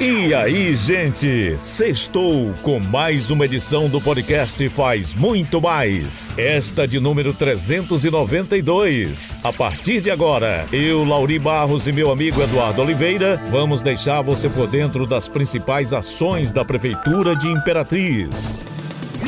E aí, gente? Sextou com mais uma edição do podcast Faz Muito Mais. Esta de número 392. A partir de agora, eu, Lauri Barros e meu amigo Eduardo Oliveira, vamos deixar você por dentro das principais ações da Prefeitura de Imperatriz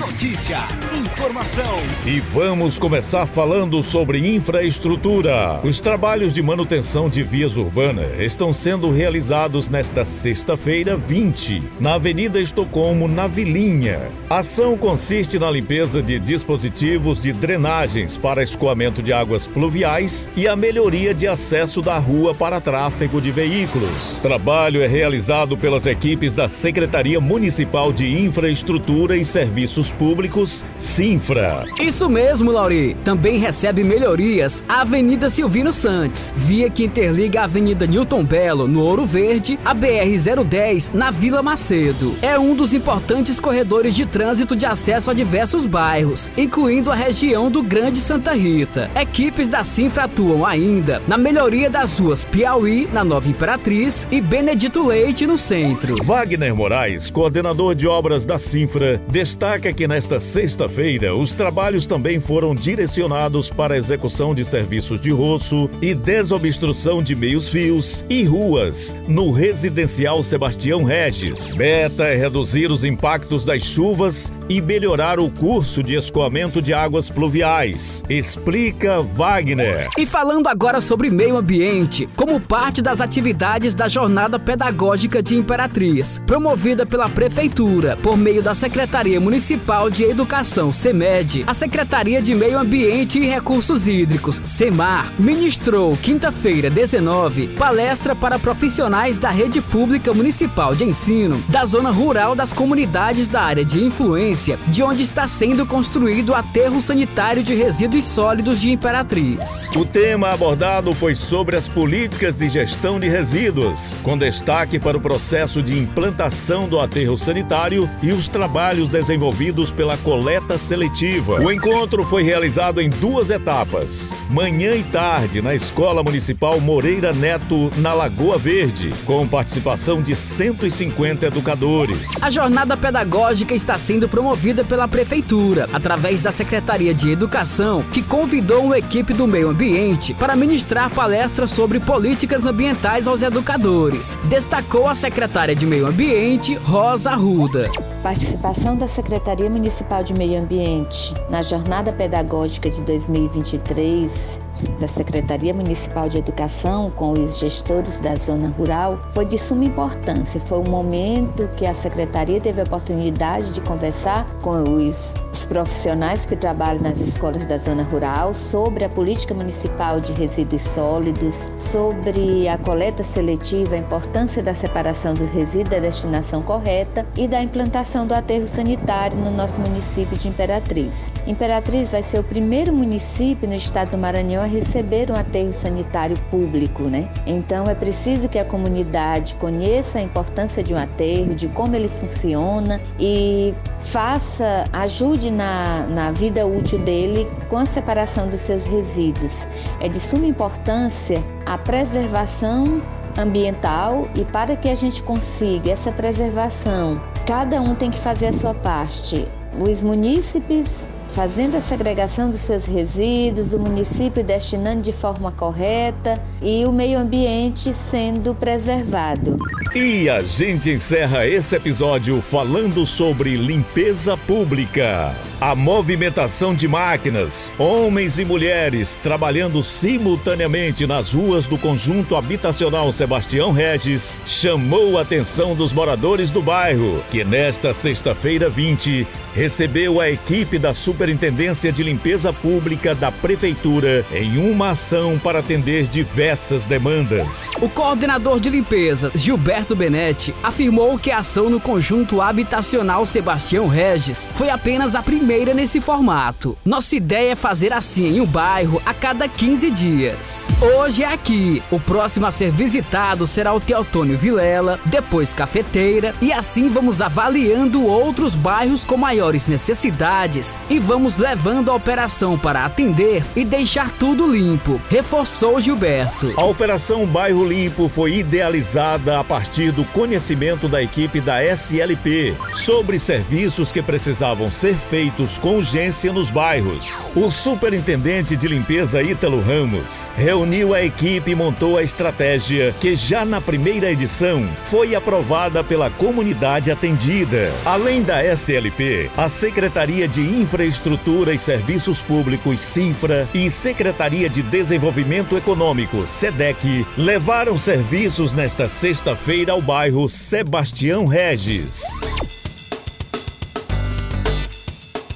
notícia, informação. E vamos começar falando sobre infraestrutura. Os trabalhos de manutenção de vias urbanas estão sendo realizados nesta sexta-feira 20, na Avenida Estocolmo, na Vilinha. A ação consiste na limpeza de dispositivos de drenagens para escoamento de águas pluviais e a melhoria de acesso da rua para tráfego de veículos. Trabalho é realizado pelas equipes da Secretaria Municipal de Infraestrutura e Serviços Públicos, Sinfra. Isso mesmo, Lauri. Também recebe melhorias a Avenida Silvino Santos, via que interliga a Avenida Newton Belo, no Ouro Verde, a BR-010, na Vila Macedo. É um dos importantes corredores de trânsito de acesso a diversos bairros, incluindo a região do Grande Santa Rita. Equipes da Sinfra atuam ainda na melhoria das ruas Piauí, na Nova Imperatriz, e Benedito Leite, no centro. Wagner Moraes, coordenador de obras da Sinfra, destaca que que nesta sexta-feira os trabalhos também foram direcionados para a execução de serviços de roço e desobstrução de meios-fios e ruas no residencial Sebastião Regis. Meta é reduzir os impactos das chuvas e melhorar o curso de escoamento de águas pluviais. Explica Wagner. E falando agora sobre meio ambiente, como parte das atividades da Jornada Pedagógica de Imperatriz, promovida pela Prefeitura por meio da Secretaria Municipal Municipal de Educação, SEMED, a Secretaria de Meio Ambiente e Recursos Hídricos, SEMAR, ministrou quinta-feira, 19, palestra para profissionais da Rede Pública Municipal de Ensino da zona rural das comunidades da área de influência, de onde está sendo construído o aterro sanitário de resíduos sólidos de Imperatriz. O tema abordado foi sobre as políticas de gestão de resíduos, com destaque para o processo de implantação do aterro sanitário e os trabalhos desenvolvidos pela coleta seletiva. O encontro foi realizado em duas etapas, manhã e tarde, na Escola Municipal Moreira Neto, na Lagoa Verde, com participação de 150 educadores. A jornada pedagógica está sendo promovida pela Prefeitura, através da Secretaria de Educação, que convidou uma equipe do meio ambiente para ministrar palestras sobre políticas ambientais aos educadores. Destacou a secretária de Meio Ambiente, Rosa Arruda. Participação da Secretaria Municipal de Meio Ambiente na Jornada Pedagógica de 2023 da Secretaria Municipal de Educação com os gestores da zona rural foi de suma importância. Foi um momento que a secretaria teve a oportunidade de conversar com os, os profissionais que trabalham nas escolas da zona rural sobre a política municipal de resíduos sólidos, sobre a coleta seletiva, a importância da separação dos resíduos da destinação correta e da implantação do aterro sanitário no nosso município de Imperatriz. Imperatriz vai ser o primeiro município no estado do Maranhão receber um aterro sanitário público, né? Então é preciso que a comunidade conheça a importância de um aterro, de como ele funciona e faça, ajude na, na vida útil dele com a separação dos seus resíduos. É de suma importância a preservação ambiental e para que a gente consiga essa preservação, cada um tem que fazer a sua parte. Os munícipes fazendo a segregação dos seus resíduos, o município destinando de forma correta e o meio ambiente sendo preservado. E a gente encerra esse episódio falando sobre limpeza pública. A movimentação de máquinas, homens e mulheres trabalhando simultaneamente nas ruas do conjunto habitacional Sebastião Regis chamou a atenção dos moradores do bairro, que nesta sexta-feira 20 recebeu a equipe da Superintendência de Limpeza Pública da Prefeitura em uma ação para atender diversas demandas. O coordenador de limpeza, Gilberto Benetti, afirmou que a ação no conjunto habitacional Sebastião Regis foi apenas a primeira primeira nesse formato. Nossa ideia é fazer assim em um bairro a cada 15 dias. Hoje é aqui. O próximo a ser visitado será o Teotônio Vilela, depois Cafeteira, e assim vamos avaliando outros bairros com maiores necessidades e vamos levando a operação para atender e deixar tudo limpo, reforçou Gilberto. A Operação Bairro Limpo foi idealizada a partir do conhecimento da equipe da SLP sobre serviços que precisavam ser feitos com urgência nos bairros. O superintendente de limpeza Ítalo Ramos reuniu a equipe e montou a estratégia que já na primeira edição foi aprovada pela comunidade atendida. Além da SLP, a Secretaria de Infraestrutura e Serviços Públicos, SINFRA, e Secretaria de Desenvolvimento Econômico, SEDEC, levaram serviços nesta sexta-feira ao bairro Sebastião Regis.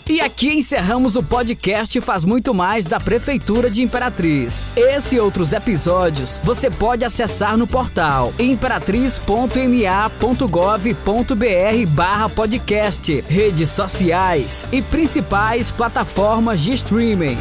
E aqui encerramos o podcast Faz Muito Mais da Prefeitura de Imperatriz. Esse e outros episódios você pode acessar no portal imperatriz.ma.gov.br barra podcast, redes sociais e principais plataformas de streaming.